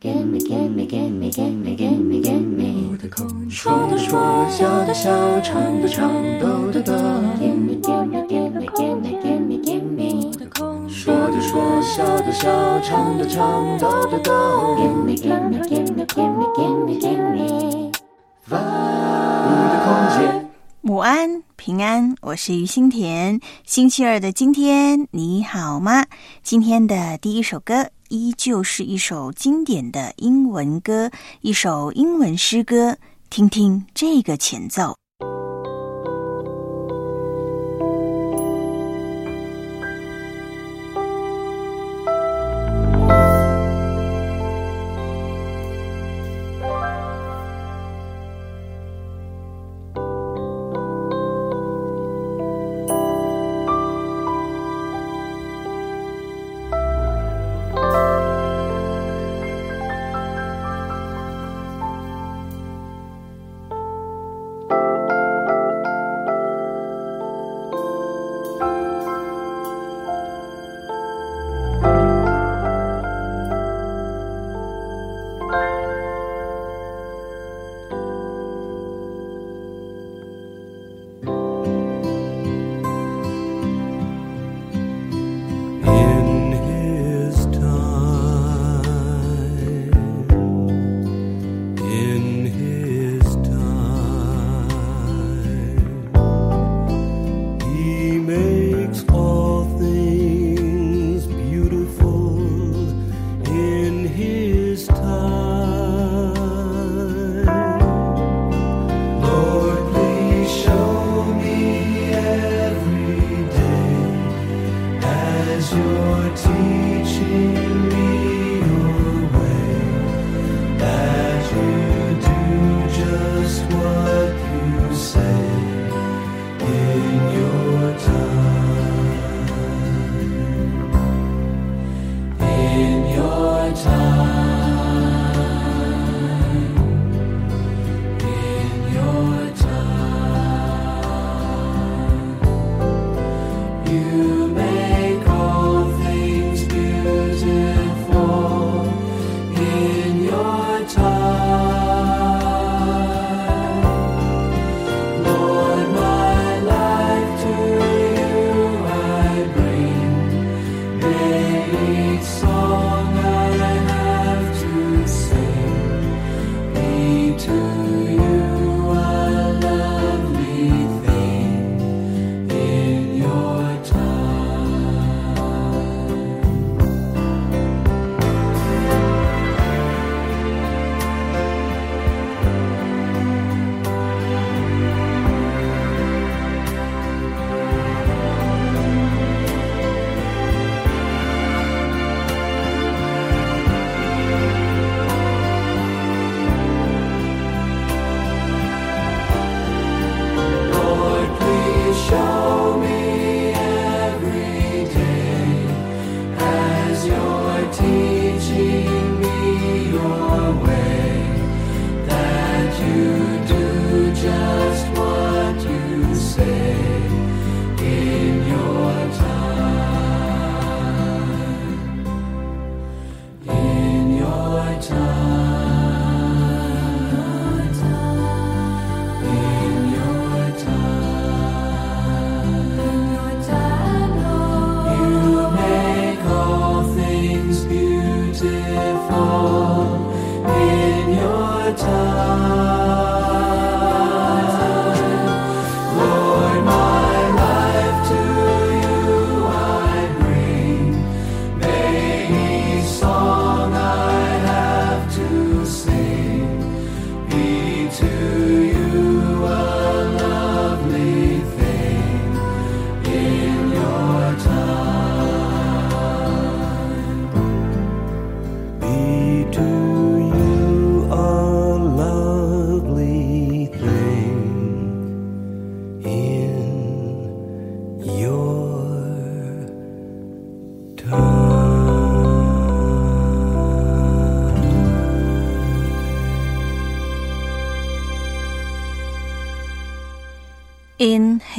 Gimme, gimme, gimme, gimme, gimme, gimme 我的口说的说，笑的笑，唱的唱，抖的抖。Gimme, gimme, gimme, gimme, gimme, gimme 说的说，笑的笑，唱的唱，抖的抖。Gimme, gimme, gimme, gimme, gimme, gimme Five 的空间。午安，平安，我是于心田。星期二的今天，你好吗？今天的第一首歌依旧是一首经典的英文歌，一首英文诗歌。听听这个前奏。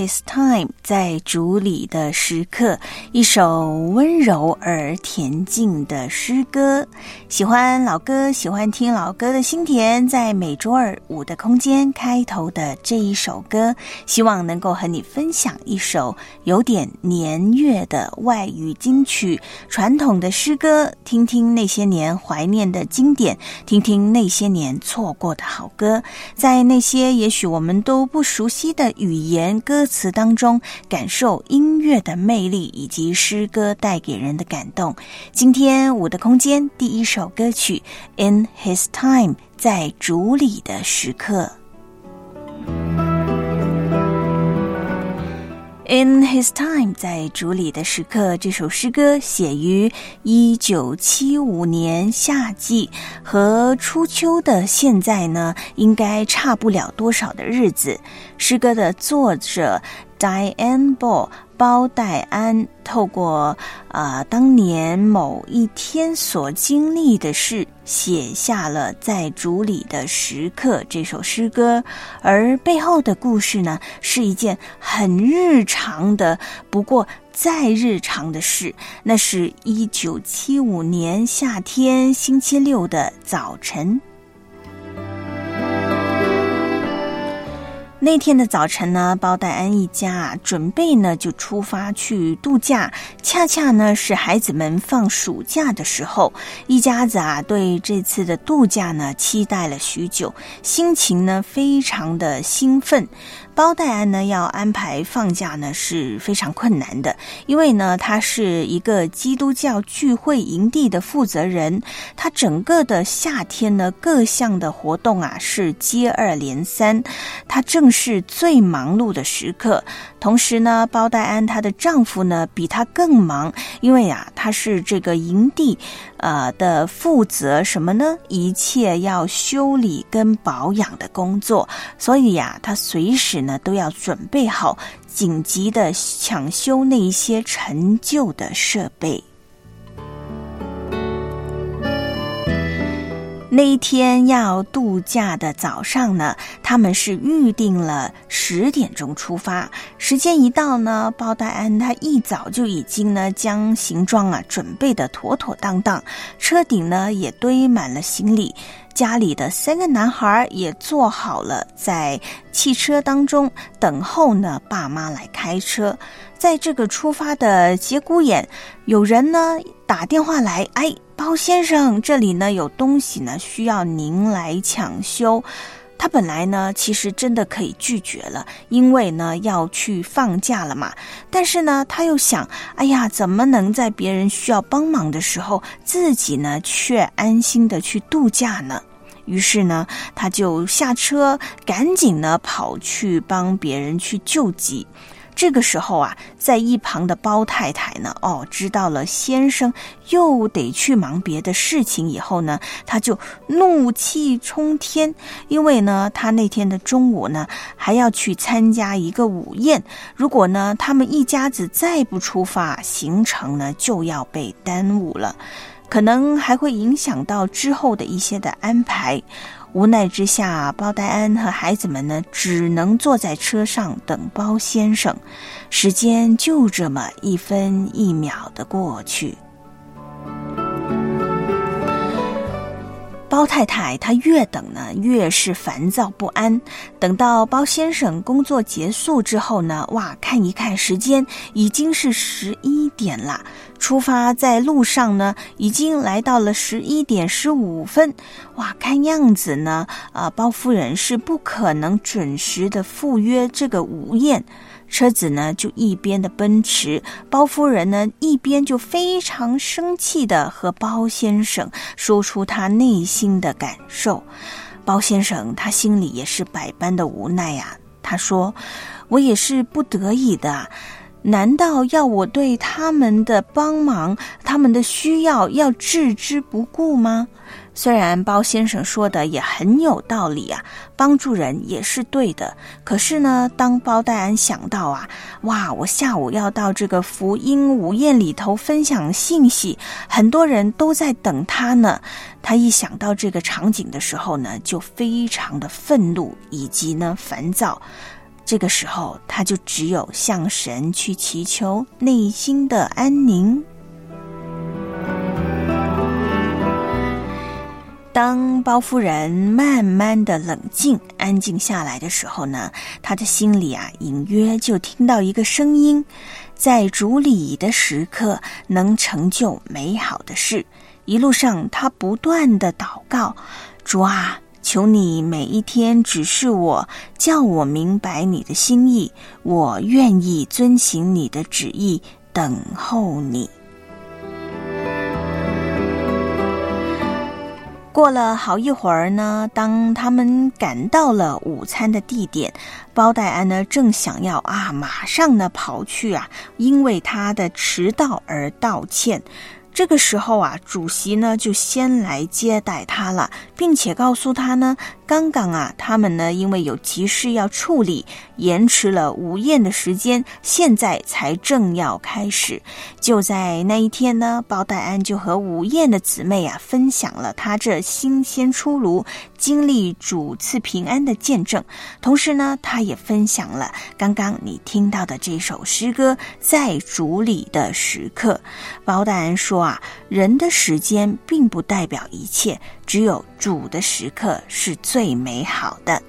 His 在主里的时刻，一首温柔而恬静的诗歌。喜欢老歌，喜欢听老歌的心田，在每周二五的空间开头的这一首歌，希望能够和你分享一首有点年月的外语金曲，传统的诗歌，听听那些年怀念的经典，听听那些年错过的好歌，在那些也许我们都不熟悉的语。言歌词当中，感受音乐的魅力以及诗歌带给人的感动。今天我的空间第一首歌曲《In His Time》在主里的时刻。In His Time，在竹里的时刻，这首诗歌写于一九七五年夏季，和初秋的现在呢，应该差不了多少的日子。诗歌的作者 Diane Ball。包戴安透过啊当年某一天所经历的事，写下了在主里的时刻这首诗歌，而背后的故事呢，是一件很日常的，不过再日常的事。那是一九七五年夏天星期六的早晨。那天的早晨呢，包戴安一家准备呢就出发去度假，恰恰呢是孩子们放暑假的时候，一家子啊对这次的度假呢期待了许久，心情呢非常的兴奋。包戴安呢要安排放假呢是非常困难的，因为呢他是一个基督教聚会营地的负责人，他整个的夏天呢各项的活动啊是接二连三，他正是最忙碌的时刻。同时呢，包戴安她的丈夫呢比她更忙，因为呀他是这个营地呃的负责什么呢？一切要修理跟保养的工作，所以呀他随时。呢，都要准备好紧急的抢修那一些陈旧的设备。那一天要度假的早上呢，他们是预定了十点钟出发。时间一到呢，包戴安他一早就已经呢将行装啊准备的妥妥当当，车顶呢也堆满了行李。家里的三个男孩也坐好了，在汽车当中等候呢。爸妈来开车，在这个出发的节骨眼，有人呢打电话来，哎，包先生，这里呢有东西呢需要您来抢修。他本来呢其实真的可以拒绝了，因为呢要去放假了嘛。但是呢他又想，哎呀，怎么能在别人需要帮忙的时候，自己呢却安心的去度假呢？于是呢，他就下车，赶紧呢跑去帮别人去救急。这个时候啊，在一旁的包太太呢，哦，知道了先生又得去忙别的事情以后呢，他就怒气冲天，因为呢，他那天的中午呢还要去参加一个午宴，如果呢他们一家子再不出发，行程呢就要被耽误了。可能还会影响到之后的一些的安排。无奈之下，包戴安和孩子们呢，只能坐在车上等包先生。时间就这么一分一秒的过去。包太太她越等呢，越是烦躁不安。等到包先生工作结束之后呢，哇，看一看时间，已经是十一点了。出发在路上呢，已经来到了十一点十五分。哇，看样子呢，啊，包夫人是不可能准时的赴约这个午宴。车子呢就一边的奔驰，包夫人呢一边就非常生气的和包先生说出他内心的感受。包先生他心里也是百般的无奈呀。他说：“我也是不得已的，难道要我对他们的帮忙、他们的需要要置之不顾吗？”虽然包先生说的也很有道理啊，帮助人也是对的。可是呢，当包戴安想到啊，哇，我下午要到这个福音午宴里头分享信息，很多人都在等他呢。他一想到这个场景的时候呢，就非常的愤怒以及呢烦躁。这个时候，他就只有向神去祈求内心的安宁。当包夫人慢慢的冷静、安静下来的时候呢，她的心里啊，隐约就听到一个声音，在主里的时刻能成就美好的事。一路上，她不断的祷告：“主啊，求你每一天指示我，叫我明白你的心意，我愿意遵行你的旨意，等候你。”过了好一会儿呢，当他们赶到了午餐的地点，包戴安呢正想要啊，马上呢跑去啊，因为他的迟到而道歉。这个时候啊，主席呢就先来接待他了，并且告诉他呢，刚刚啊，他们呢因为有急事要处理，延迟了午宴的时间，现在才正要开始。就在那一天呢，包戴安就和午宴的姊妹啊分享了他这新鲜出炉、经历主赐平安的见证，同时呢，他也分享了刚刚你听到的这首诗歌《在主里的时刻》。包大人说。啊，人的时间并不代表一切，只有主的时刻是最美好的。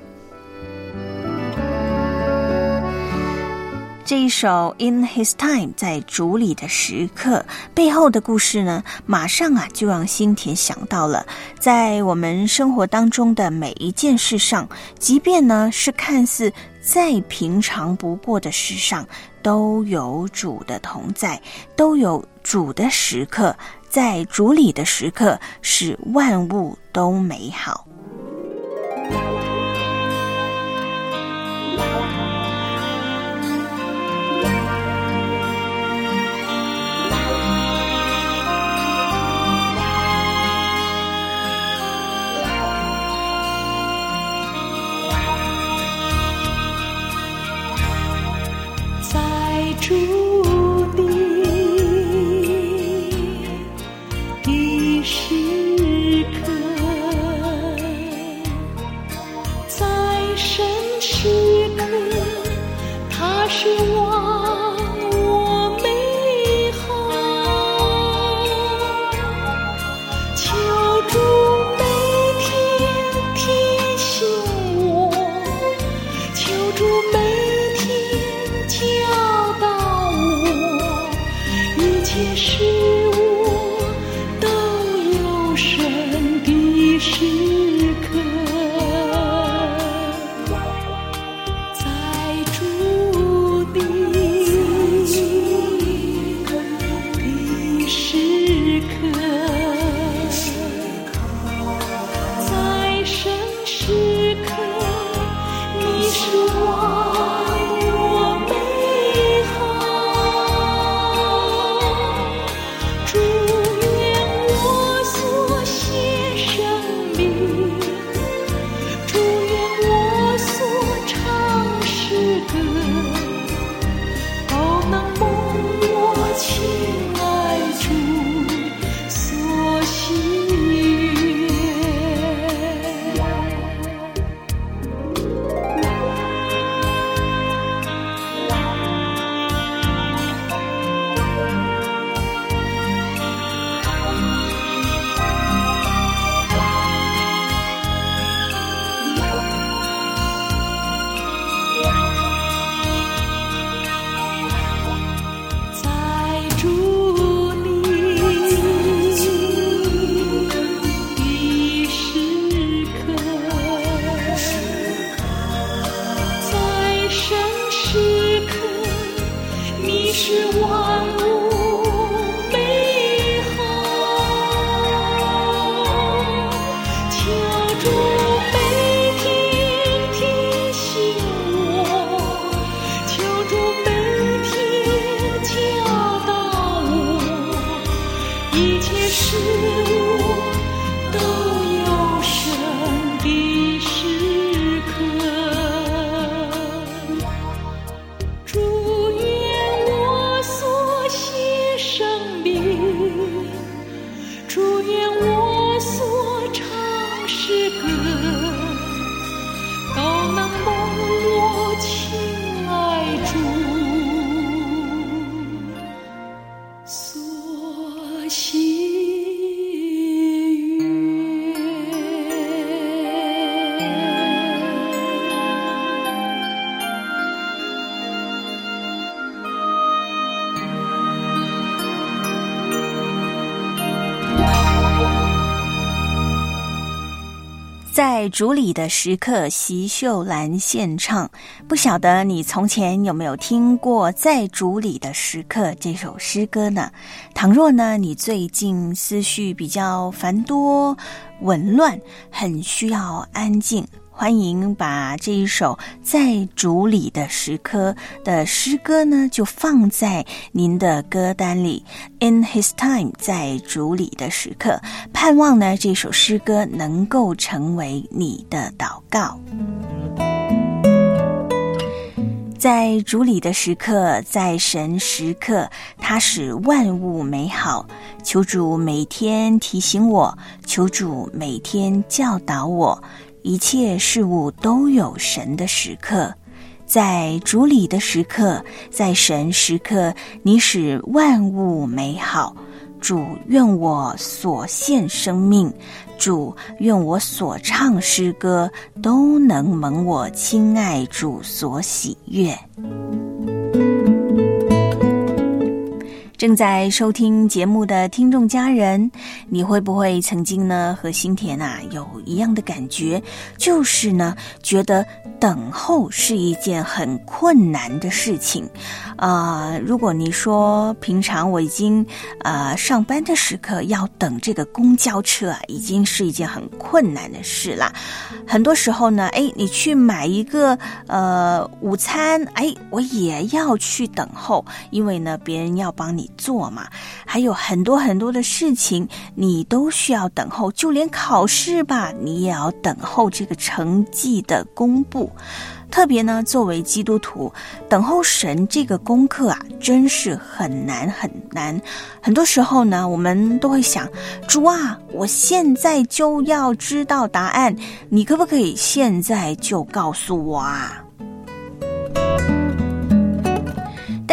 这一首《In His Time》在主里的时刻背后的故事呢，马上啊就让心田想到了，在我们生活当中的每一件事上，即便呢是看似再平常不过的事上，都有主的同在，都有。主的时刻，在主里的时刻，使万物都美好。在主里的时刻，席秀兰献唱。不晓得你从前有没有听过《在主里的时刻》这首诗歌呢？倘若呢，你最近思绪比较繁多、紊乱，很需要安静。欢迎把这一首在主里的时刻的诗歌呢，就放在您的歌单里。In His time，在主里的时刻，盼望呢这首诗歌能够成为你的祷告。在主里的时刻，在神时刻，他使万物美好。求主每天提醒我，求主每天教导我。一切事物都有神的时刻，在主里的时刻，在神时刻，你使万物美好。主愿我所献生命，主愿我所唱诗歌，都能蒙我亲爱主所喜悦。正在收听节目的听众家人，你会不会曾经呢和新田啊有一样的感觉？就是呢，觉得等候是一件很困难的事情。啊，如果你说平常我已经呃上班的时刻要等这个公交车啊，已经是一件很困难的事啦。很多时候呢，哎，你去买一个呃午餐，哎，我也要去等候，因为呢别人要帮你。做嘛，还有很多很多的事情，你都需要等候。就连考试吧，你也要等候这个成绩的公布。特别呢，作为基督徒，等候神这个功课啊，真是很难很难。很多时候呢，我们都会想：主啊，我现在就要知道答案，你可不可以现在就告诉我啊？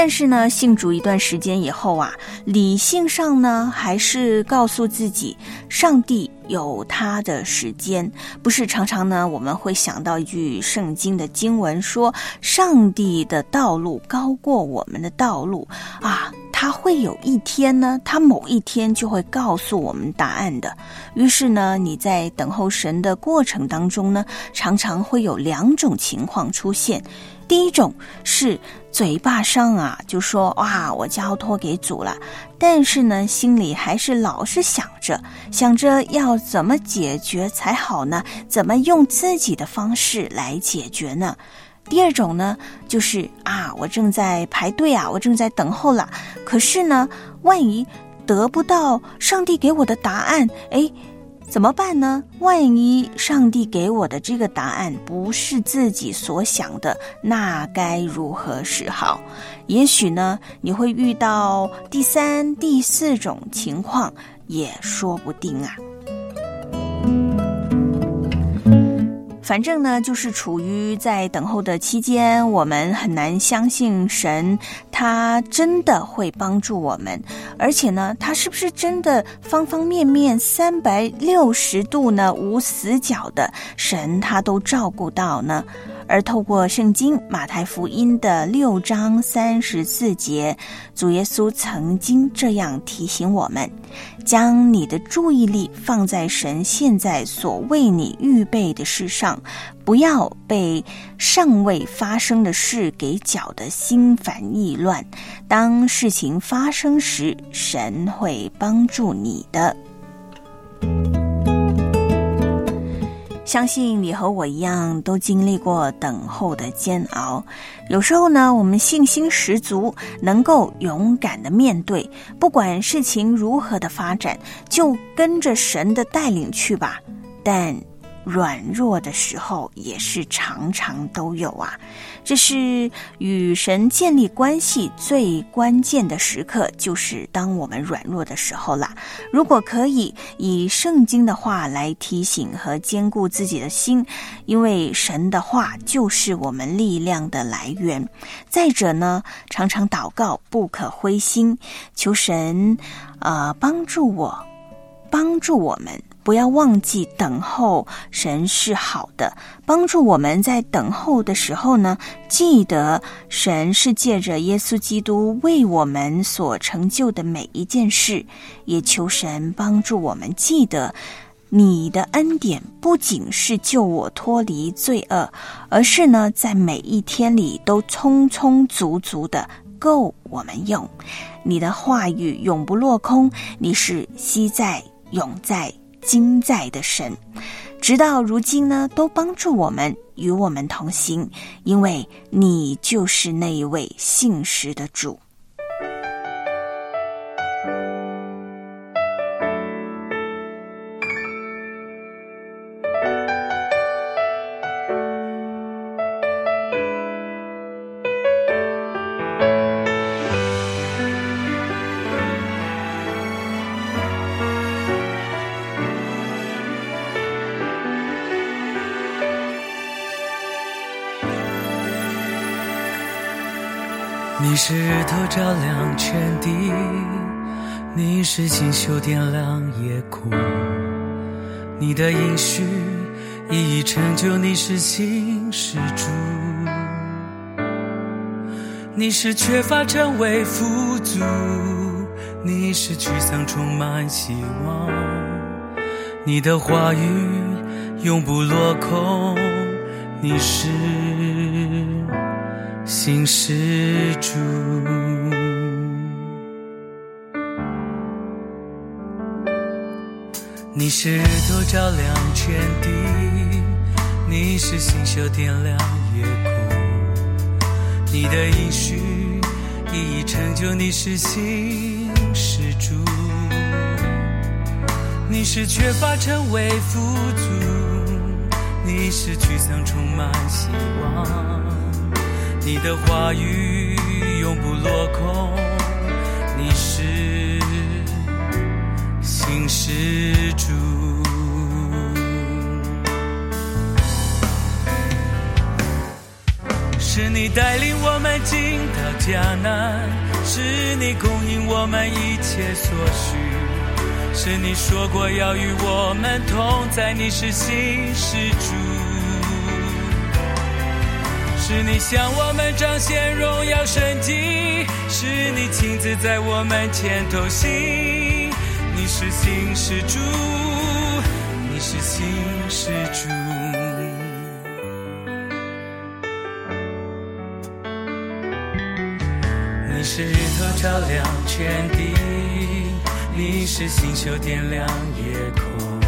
但是呢，信主一段时间以后啊，理性上呢，还是告诉自己，上帝有他的时间。不是常常呢，我们会想到一句圣经的经文，说上帝的道路高过我们的道路啊，他会有一天呢，他某一天就会告诉我们答案的。于是呢，你在等候神的过程当中呢，常常会有两种情况出现。第一种是嘴巴上啊就说哇我交托给主了，但是呢心里还是老是想着想着要怎么解决才好呢？怎么用自己的方式来解决呢？第二种呢就是啊我正在排队啊我正在等候了，可是呢万一得不到上帝给我的答案，哎。怎么办呢？万一上帝给我的这个答案不是自己所想的，那该如何是好？也许呢，你会遇到第三、第四种情况，也说不定啊。反正呢，就是处于在等候的期间，我们很难相信神，他真的会帮助我们，而且呢，他是不是真的方方面面、三百六十度呢，无死角的神，他都照顾到呢？而透过圣经马太福音的六章三十四节，主耶稣曾经这样提醒我们：将你的注意力放在神现在所为你预备的事上，不要被尚未发生的事给搅得心烦意乱。当事情发生时，神会帮助你的。相信你和我一样，都经历过等候的煎熬。有时候呢，我们信心十足，能够勇敢的面对，不管事情如何的发展，就跟着神的带领去吧。但软弱的时候，也是常常都有啊。这是与神建立关系最关键的时刻，就是当我们软弱的时候啦。如果可以以圣经的话来提醒和兼顾自己的心，因为神的话就是我们力量的来源。再者呢，常常祷告，不可灰心，求神，呃，帮助我，帮助我们。不要忘记等候神是好的，帮助我们在等候的时候呢，记得神是借着耶稣基督为我们所成就的每一件事，也求神帮助我们记得你的恩典不仅是救我脱离罪恶，而是呢，在每一天里都充充足足的够我们用。你的话语永不落空，你是昔在、永在、今在的神，直到如今呢，都帮助我们，与我们同行，因为你就是那一位信实的主。你是日头照亮全地，你是星宿点亮夜空，你的应许一一成就，你是新施主，你是缺乏成为富足，你是沮丧充满希望，你的话语永不落空，你是。新施主，你是日头照亮全地，你是星宿点亮夜空，你的应许一一成就，你是新施主，你是缺乏成为富足，你是沮丧充满希望。你的话语永不落空，你是新施主，是你带领我们进到迦南，是你供应我们一切所需，是你说过要与我们同在，你是新施主。是你向我们彰显荣耀神迹，是你亲自在我们前头行。你是新施主，你是新施主。你是日头照亮全地，你是星宿点亮夜空，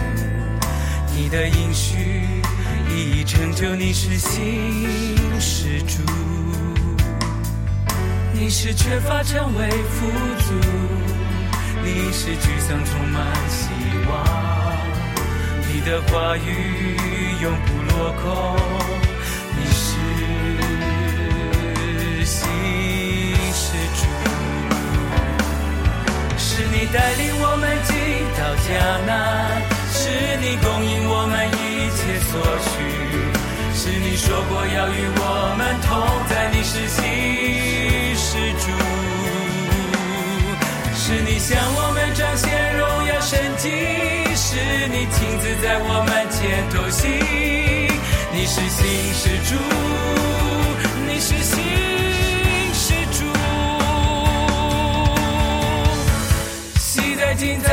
你的应许。一一成就，你是新施主，你是缺乏成为富足，你是沮丧充满希望，你的话语永不落空，你是新施主，是你带领我们进到迦南，是你供应我们一切所需。是你说过要与我们同在，你是新施主，是你向我们彰显荣耀神迹，是你亲自在我们前头行，你是新施主，你是新施主，喜在今在，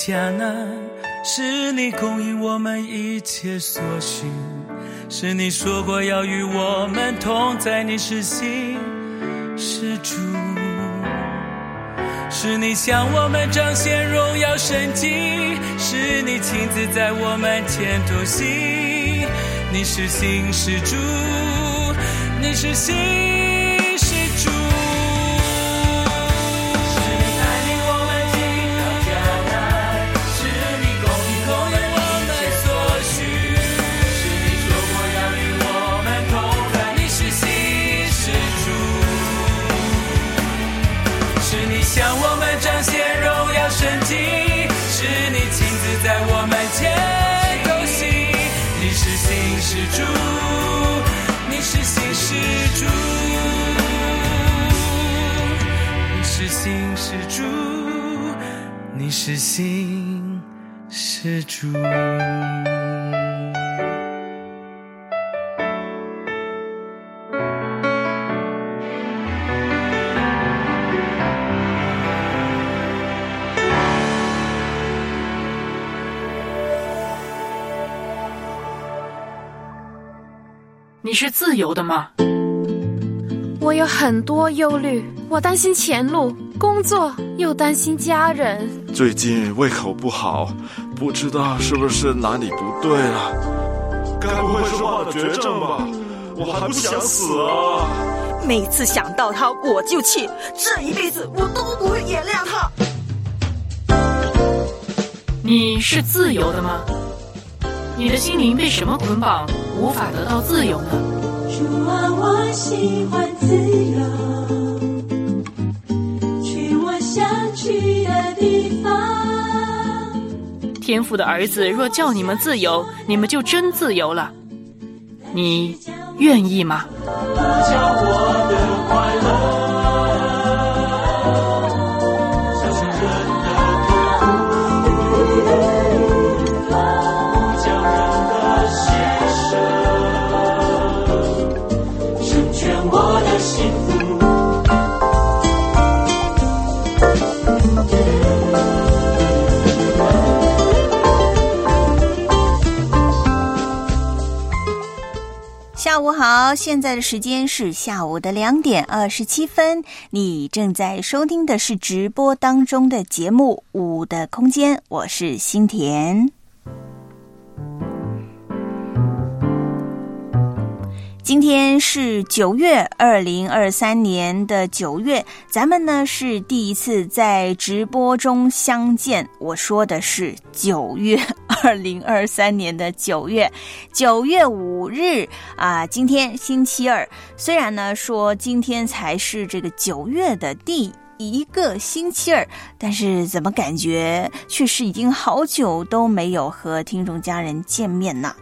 迦南，是你供应我们一切所需，是你说过要与我们同在，你是新是主，是你向我们彰显荣耀神迹，是你亲自在我们前头行，你是新是主，你是心是你亲自在我门前走西，你是心是主，你是心是主，你是心是主，你是心是主。自由的吗？我有很多忧虑，我担心前路、工作，又担心家人。最近胃口不好，不知道是不是哪里不对了。该不会是患了绝症吧？我还不想死啊！每次想到他，我就气，这一辈子我都不会原谅他。你是自由的吗？你的心灵被什么捆绑，无法得到自由呢？主啊，我喜欢自由，去我想去的地方。天父的儿子若叫你们自由，你们就真自由了。你愿意吗？成下午好，现在的时间是下午的两点二十七分。你正在收听的是直播当中的节目《五的空间》，我是新田。今天是九月二零二三年的九月，咱们呢是第一次在直播中相见。我说的是九月二零二三年的九月，九月五日啊，今天星期二。虽然呢说今天才是这个九月的第一个星期二，但是怎么感觉却是已经好久都没有和听众家人见面呢？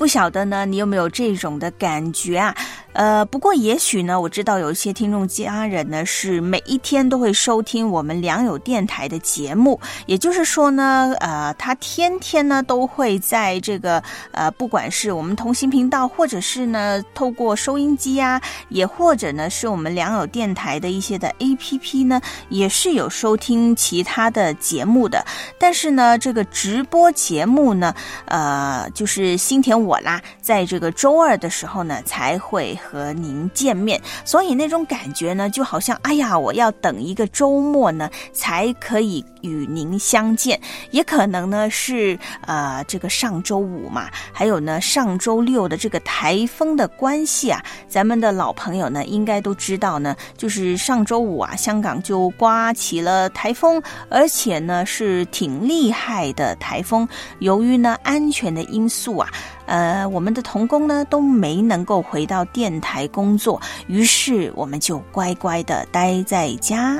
不晓得呢，你有没有这种的感觉啊？呃，不过也许呢，我知道有一些听众家人呢是每一天都会收听我们良友电台的节目，也就是说呢，呃，他天天呢都会在这个呃，不管是我们同行频道，或者是呢透过收音机啊，也或者呢是我们良友电台的一些的 A P P 呢，也是有收听其他的节目的。但是呢，这个直播节目呢，呃，就是新田我啦，在这个周二的时候呢才会。和您见面，所以那种感觉呢，就好像哎呀，我要等一个周末呢，才可以与您相见。也可能呢是呃这个上周五嘛，还有呢上周六的这个台风的关系啊，咱们的老朋友呢应该都知道呢，就是上周五啊，香港就刮起了台风，而且呢是挺厉害的台风。由于呢安全的因素啊。呃，我们的童工呢都没能够回到电台工作，于是我们就乖乖的待在家。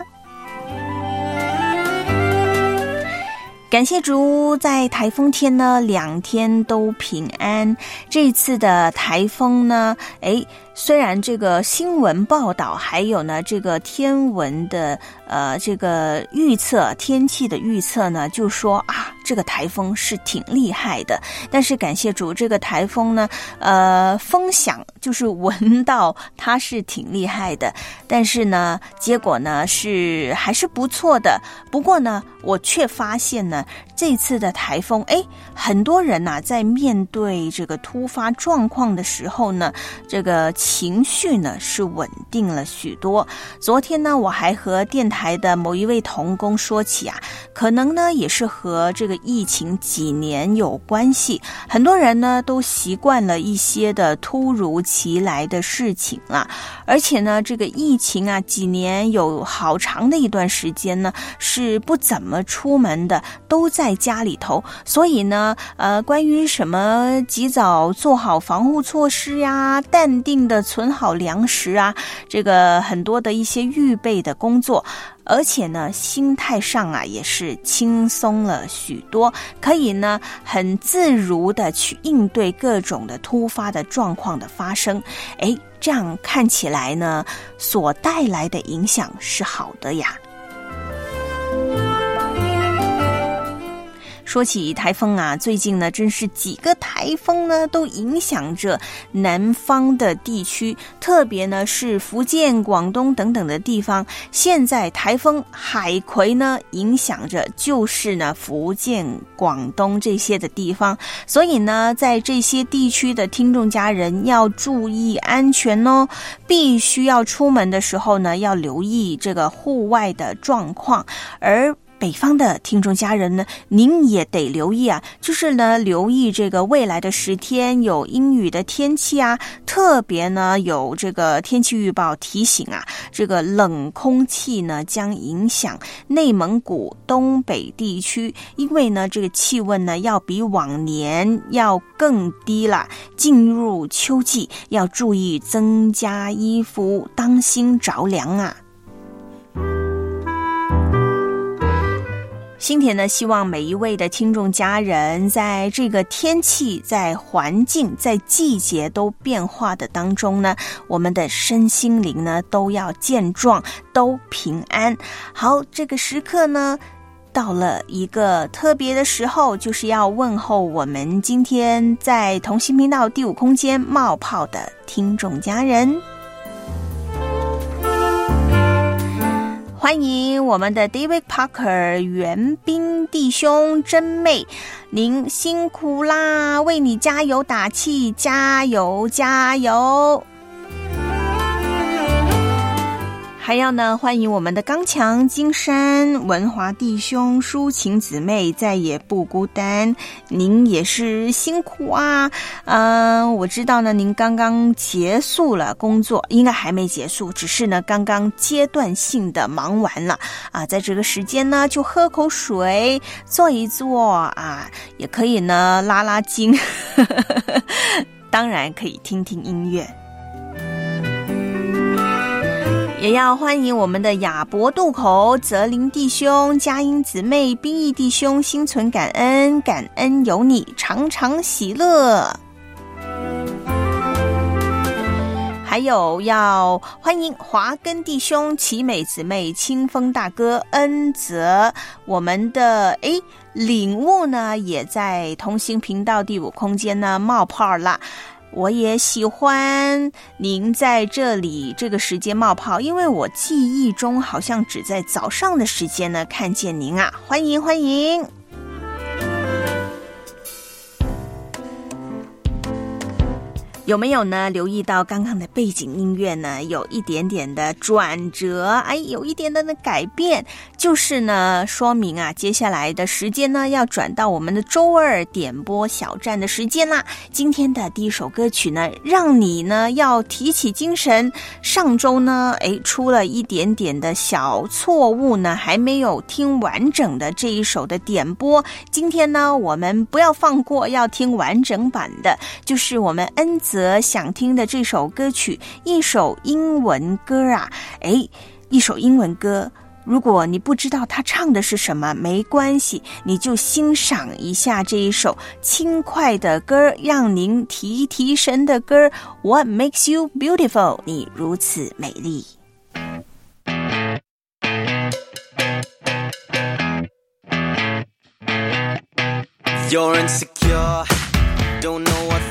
感谢主，在台风天呢，两天都平安。这次的台风呢，哎，虽然这个新闻报道还有呢，这个天文的呃这个预测天气的预测呢，就说啊，这个台风是挺厉害的。但是感谢主，这个台风呢，呃，风响就是闻到它是挺厉害的，但是呢，结果呢是还是不错的。不过呢，我却发现呢。这次的台风，哎，很多人呐、在面对这个突发状况的时候呢，这个情绪呢是稳定了许多。昨天呢，我还和电台的某一位童工说起啊，可能呢也是和这个疫情几年有关系，很多人呢都习惯了一些的突如其来的事情了，而且呢，这个疫情啊，几年有好长的一段时间呢是不怎么出门的，都在在家里头，所以呢，呃，关于什么及早做好防护措施呀，淡定的存好粮食啊，这个很多的一些预备的工作。而且呢，心态上啊也是轻松了许多，可以呢很自如的去应对各种的突发的状况的发生。哎，这样看起来呢，所带来的影响是好的呀。说起台风啊，最近呢，真是几个台风呢都影响着南方的地区，特别呢是福建、广东等等的地方。现在台风海葵呢影响着，就是呢福建、广东这些的地方。所以呢，在这些地区的听众家人要注意安全哦，必须要出门的时候呢，要留意这个户外的状况，而。北方的听众家人呢，您也得留意啊，就是呢，留意这个未来的十天有阴雨的天气啊，特别呢有这个天气预报提醒啊，这个冷空气呢将影响内蒙古东北地区，因为呢这个气温呢要比往年要更低了，进入秋季要注意增加衣服，当心着凉啊。新田呢，希望每一位的听众家人，在这个天气、在环境、在季节都变化的当中呢，我们的身心灵呢都要健壮，都平安。好，这个时刻呢，到了一个特别的时候，就是要问候我们今天在同心频道第五空间冒泡的听众家人。欢迎我们的 David Parker 援兵弟兄真妹，您辛苦啦！为你加油打气，加油加油！还要呢，欢迎我们的刚强金山文华弟兄、抒情姊妹，再也不孤单。您也是辛苦啊！嗯，我知道呢，您刚刚结束了工作，应该还没结束，只是呢，刚刚阶段性的忙完了啊。在这个时间呢，就喝口水，坐一坐啊，也可以呢，拉拉筋，当然可以听听音乐。也要欢迎我们的亚伯渡口、泽林弟兄、佳音姊妹、兵役弟兄，心存感恩，感恩有你，常常喜乐。还有要欢迎华根弟兄、奇美姊妹、清风大哥、恩泽，我们的诶领悟呢，也在同心频道第五空间呢冒泡了。我也喜欢您在这里这个时间冒泡，因为我记忆中好像只在早上的时间呢看见您啊，欢迎欢迎。有没有呢？留意到刚刚的背景音乐呢，有一点点的转折，哎，有一点点的改变，就是呢，说明啊，接下来的时间呢，要转到我们的周二点播小站的时间啦。今天的第一首歌曲呢，让你呢要提起精神。上周呢，哎，出了一点点的小错误呢，还没有听完整的这一首的点播。今天呢，我们不要放过，要听完整版的，就是我们恩子泽。想听的这首歌曲，一首英文歌啊，哎，一首英文歌。如果你不知道他唱的是什么，没关系，你就欣赏一下这一首轻快的歌，让您提提神的歌。What makes you beautiful？你如此美丽。You're insecure, don't know what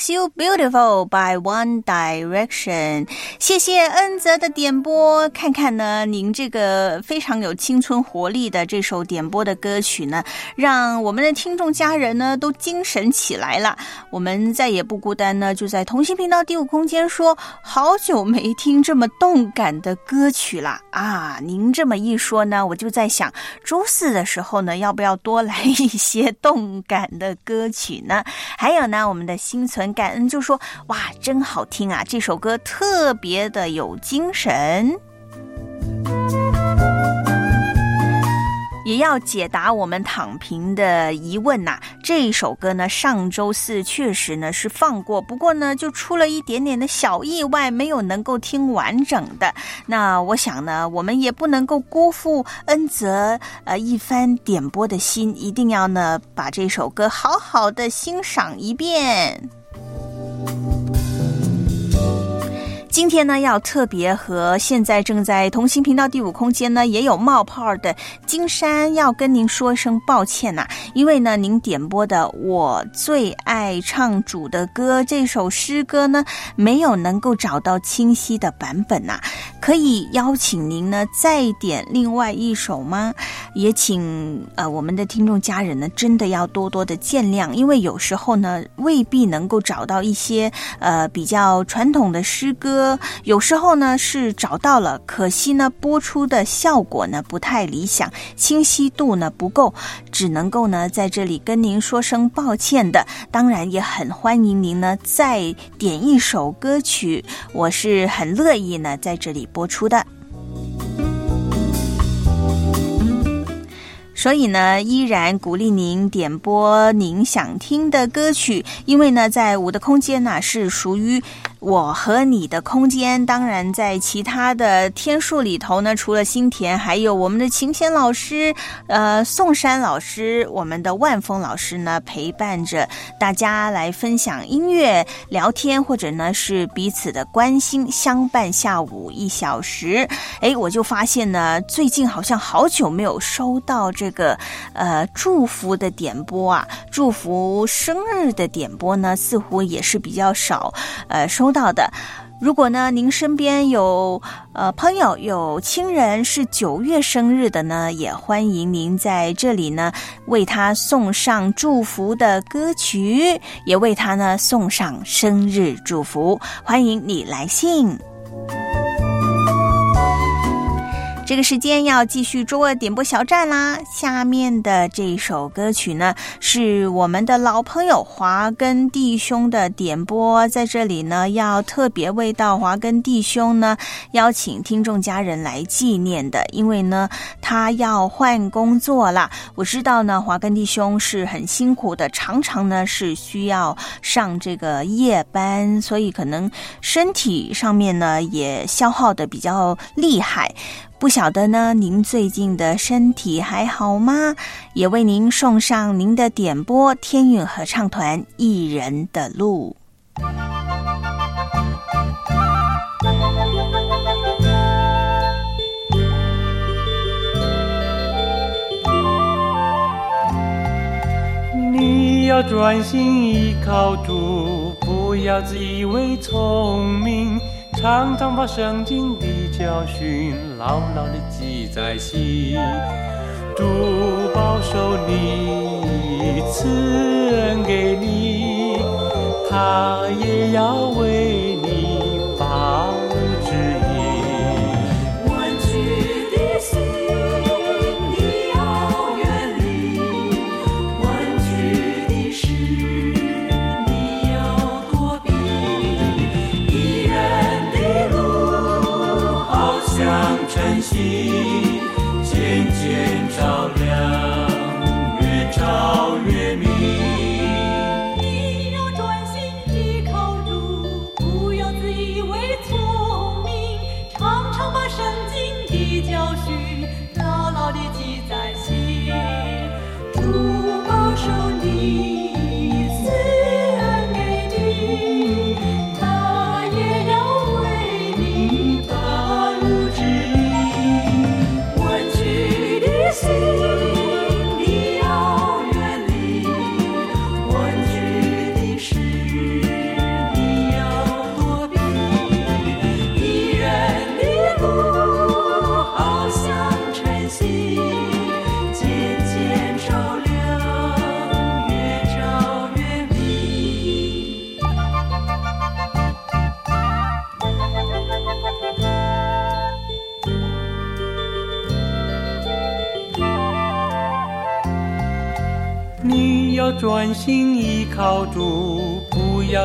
makes you beautiful by One Direction？谢谢恩泽的点播，看看呢，您这个非常有青春活力的这首点播的歌曲呢，让我们的听众家人呢都精神起来了。我们再也不孤单呢，就在同心频道第五空间说，好久没听这么动感的歌曲了啊！您这么一说呢，我就在想，周四的时候呢，要不要多来一些动感的歌曲呢？还有呢，我们的心存感恩就说，哇，真好听啊！这首歌特别的有精神。也要解答我们躺平的疑问呐、这一首歌呢，上周四确实呢是放过，不过呢就出了一点点的小意外，没有能够听完整的。那我想呢，我们也不能够辜负恩泽呃一番点播的心，一定要呢把这首歌好好的欣赏一遍。you 今天呢，要特别和现在正在同心频道第五空间呢也有冒泡的金山要跟您说声抱歉呐、因为呢，您点播的我最爱唱主的歌这首诗歌呢，没有能够找到清晰的版本呐、可以邀请您呢再点另外一首吗？也请呃我们的听众家人呢，真的要多多的见谅，因为有时候呢未必能够找到一些呃比较传统的诗歌，歌有时候呢是找到了，可惜呢播出的效果呢不太理想，清晰度呢不够，只能够呢在这里跟您说声抱歉的。当然也很欢迎您呢再点一首歌曲，我是很乐意呢在这里播出的。所以呢，依然鼓励您点播您想听的歌曲，因为呢，在我的空间呢是属于我和你的空间。当然，在其他的天数里头呢，除了新田，还有我们的琴弦老师、呃宋山老师、我们的万峰老师呢，陪伴着大家来分享音乐、聊天，或者呢是彼此的关心，相伴下午一小时。哎，我就发现呢，最近好像好久没有收到这个呃祝福的点播啊，祝福生日的点播呢，似乎也是比较少呃收到的。如果呢，您身边有呃朋友有亲人是九月生日的呢，也欢迎您在这里呢为他送上祝福的歌曲，也为他呢送上生日祝福。欢迎你来信。这个时间要继续周二点播小站啦。下面的这首歌曲呢，是我们的老朋友华根弟兄的点播，在这里呢，要特别为到华根弟兄呢邀请听众家人来纪念的，因为呢，他要换工作啦。我知道呢，华根弟兄是很辛苦的，常常呢是需要上这个夜班，所以可能身体上面呢也消耗的比较厉害。不晓得呢，您最近的身体还好吗？也为您送上您的点播，天韵合唱团《一人的路》。你要专心依靠主，不要自以为聪明，常常把圣经的教训牢牢地记在心。主保守你，赐恩给你，他也要为星渐渐照亮，月照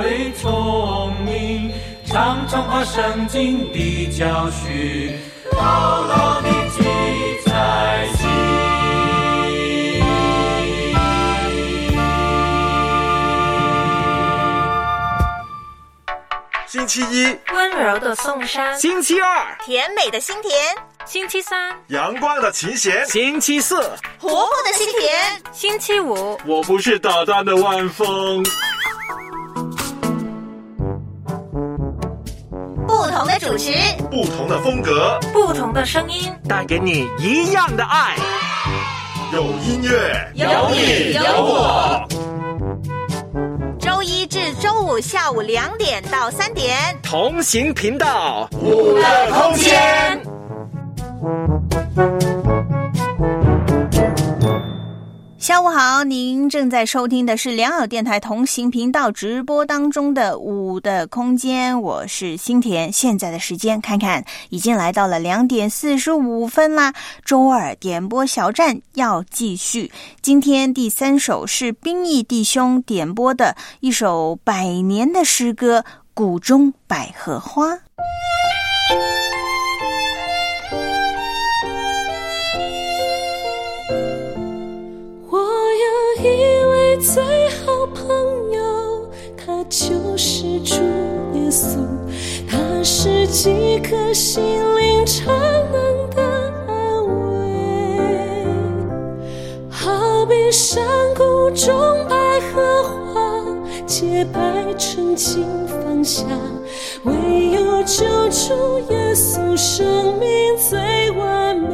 为聪明，常常把圣经的教训牢牢地记在心。星期一，温柔的颂山，星期二，甜美的心田，星期三，阳光的琴弦，星期四，活泼的心田，星期五，我不是捣蛋的万峰。主持，不同的风格，不同的声音，带给你一样的爱。有音乐，有你有我。周一至周五下午两点到三点，同行频道，五个空间。下午好，您正在收听的是良友电台同行频道直播当中的五的空间，我是新田。现在的时间看看，已经来到了两点四十五分啦。周二点播小站要继续，今天第三首是兵役弟兄点播的一首百年的诗歌《谷中百合花》。耶稣，他是饥渴心灵常能的安慰，好比山谷中百合花，洁白纯净芳香，唯有救主耶稣，生命最完美。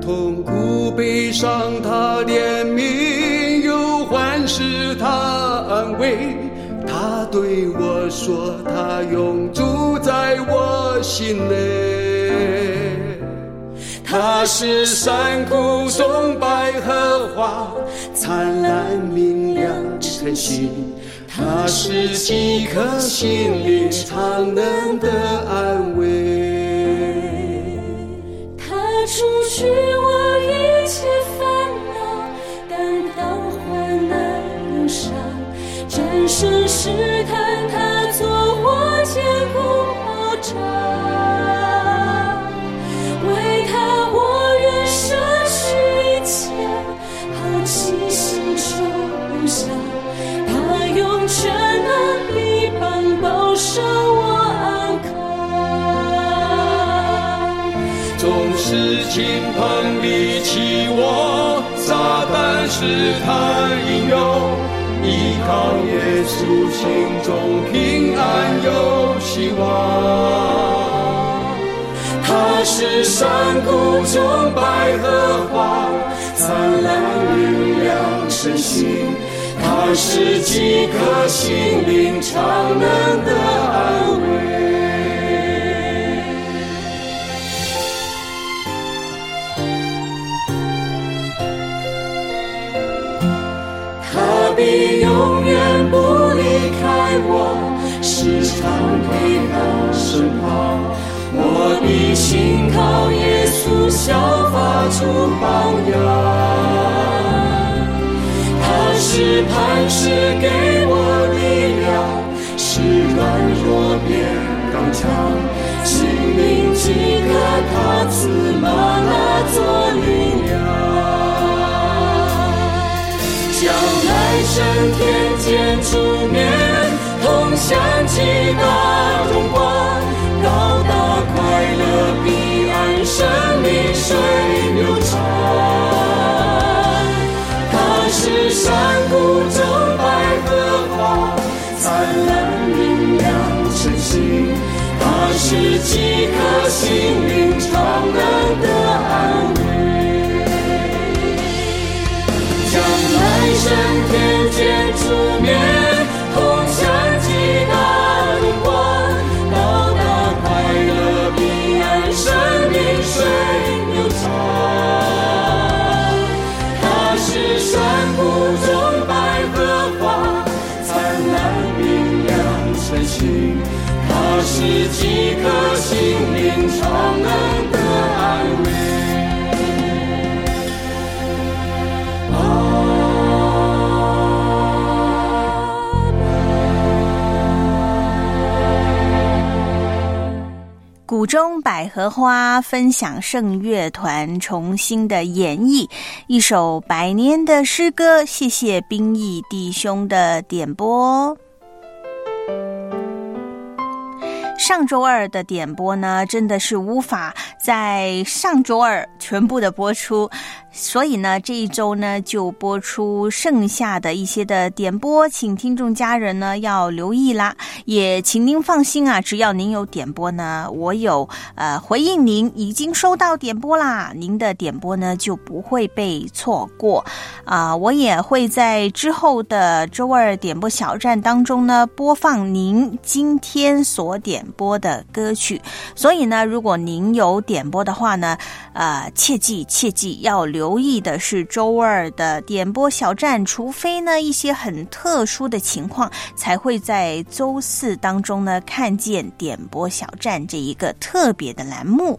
痛苦悲伤，他怜悯；忧患是他安慰。对我说，他永住在我心内。他是山谷中百合花，灿烂明亮晨曦。他是几颗心里常能的安慰。他引诱，依靠耶稣心中平安有希望。他是山谷中百合花，灿烂明亮晨星。他是几颗心灵常能的安慰。不离开我，时常陪伴身旁。我的心靠耶稣，效法出榜样。他是磐石，给我力量，使软弱变刚强。心灵饥渴，他赐玛拿做灵粮。将来生天见主面，同享极大荣光，高大快乐彼岸，生命水流长。它是山谷中百合花，灿烂明亮晨星。它是几颗星中百合花分享圣乐团重新的演绎一首百年的诗歌，谢谢兵役弟兄的点播。上周二的点播呢，真的是无法在上周二全部的播出，所以呢，这一周呢就播出剩下的一些的点播，请听众家人呢要留意啦。也请您放心啊，只要您有点播呢，我有呃回应您已经收到点播啦，您的点播呢就不会被错过啊、我也会在之后的周二点播小站当中呢播放您今天所点播的歌曲。所以呢，如果您有点播的话呢，呃，切记切记要留意的是周二的点播小站，除非呢一些很特殊的情况，才会在周四当中呢看见点播小站这一个特别的栏目。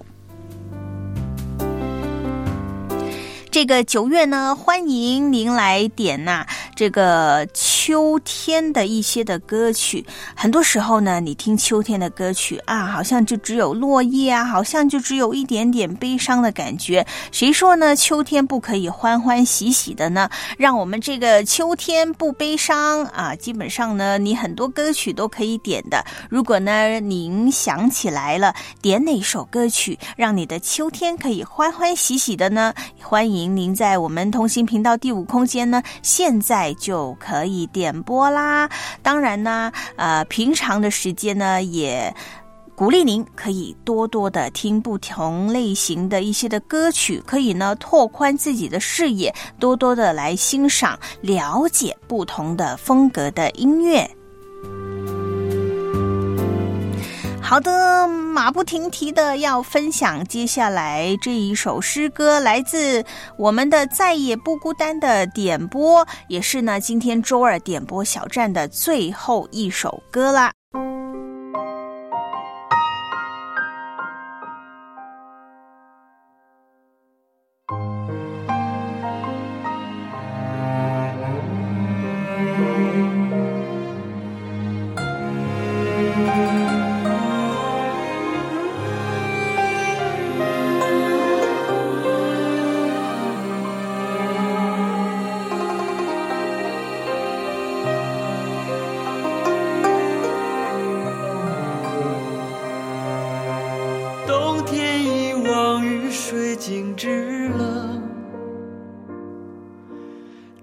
这个九月呢，欢迎您来点呐、这个秋天的一些的歌曲。很多时候呢，你听秋天的歌曲啊，好像就只有落叶啊，好像就只有一点点悲伤的感觉。谁说呢？秋天不可以欢欢喜喜的呢？让我们这个秋天不悲伤啊！基本上呢，你很多歌曲都可以点的。如果呢，您想起来了，点哪首歌曲让你的秋天可以欢欢喜喜的呢？欢迎您在我们同心频道第五空间呢，现在就可以点播啦。当然呢，呃，平常的时间呢也。鼓励您可以多多的听不同类型的一些的歌曲，可以呢拓宽自己的视野，多多的来欣赏、了解不同的风格的音乐。好的，马不停蹄的要分享接下来这一首诗歌，来自我们的再也不孤单的点播，也是呢今天周二点播小站的最后一首歌啦。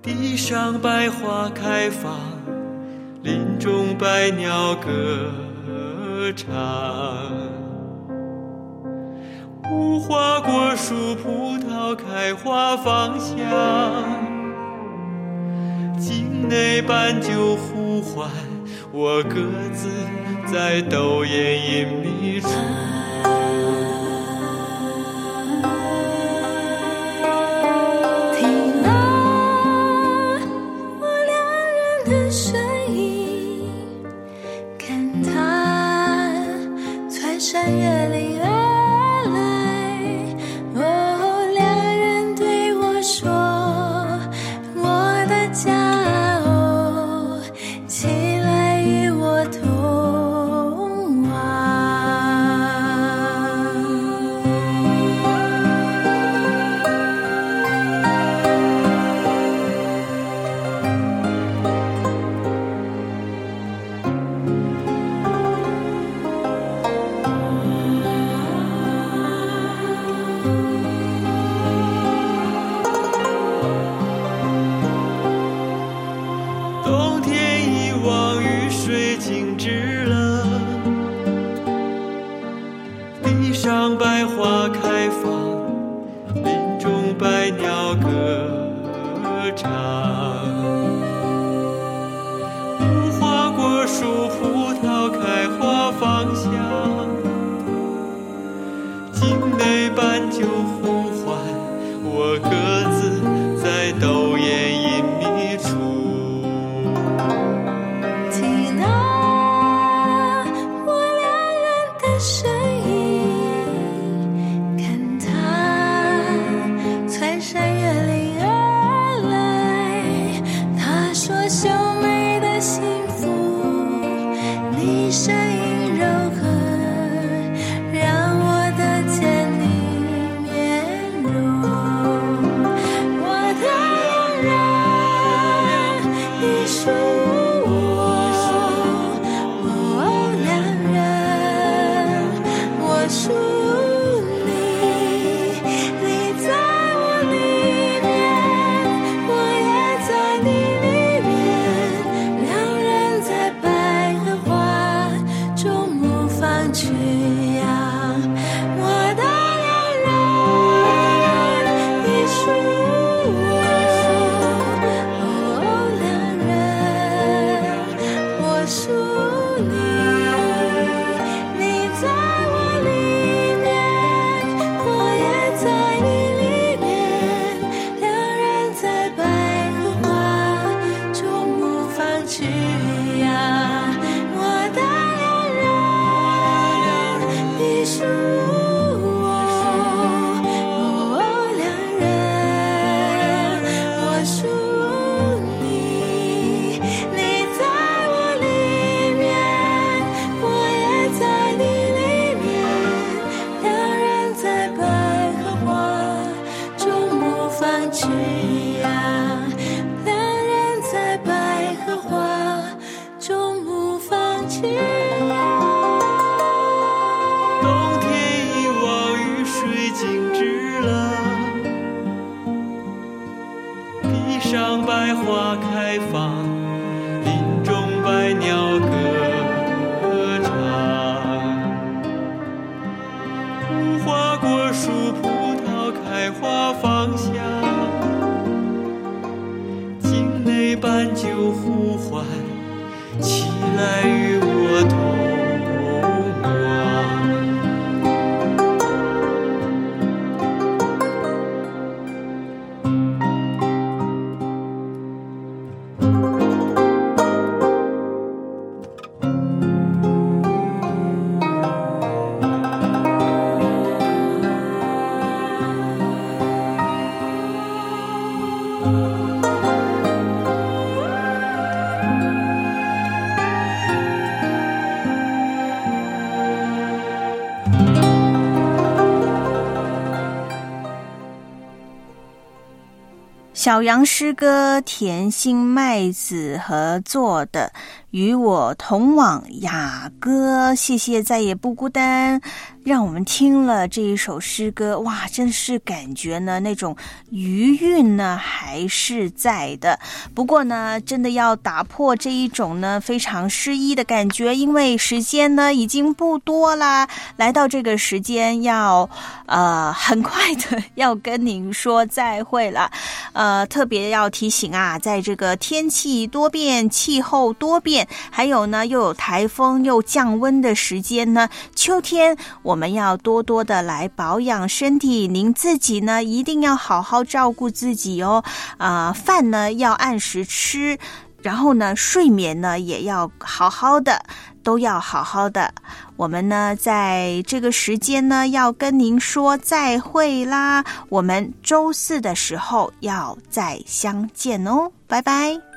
地上百花开放，林中百鸟歌唱。无花果树葡萄开花芳香，境内斑鸠呼唤，我各自在斗艳隐秘处。花开放，林中百鸟歌唱，无花果树葡萄开花，境内酒呼唤起来。小羊诗歌甜心麦子合作的，与我同往雅歌。谢谢，再也不孤单。让我们听了这一首诗歌，哇，真是感觉呢，那种余韵呢还是在的。不过呢，真的要打破这一种呢非常诗意的感觉，因为时间呢已经不多啦。来到这个时间，要呃很快的要跟您说再会了。呃，特别要提醒啊，在这个天气多变、气候多变，还有呢又有台风又降温的时间呢，秋天。我们要多多的来保养身体，您自己呢一定要好好照顾自己哦。啊，饭呢要按时吃，然后呢睡眠呢也要好好的，都要好好的。我们呢在这个时间呢要跟您说再会啦，我们周四的时候要再相见哦，拜拜。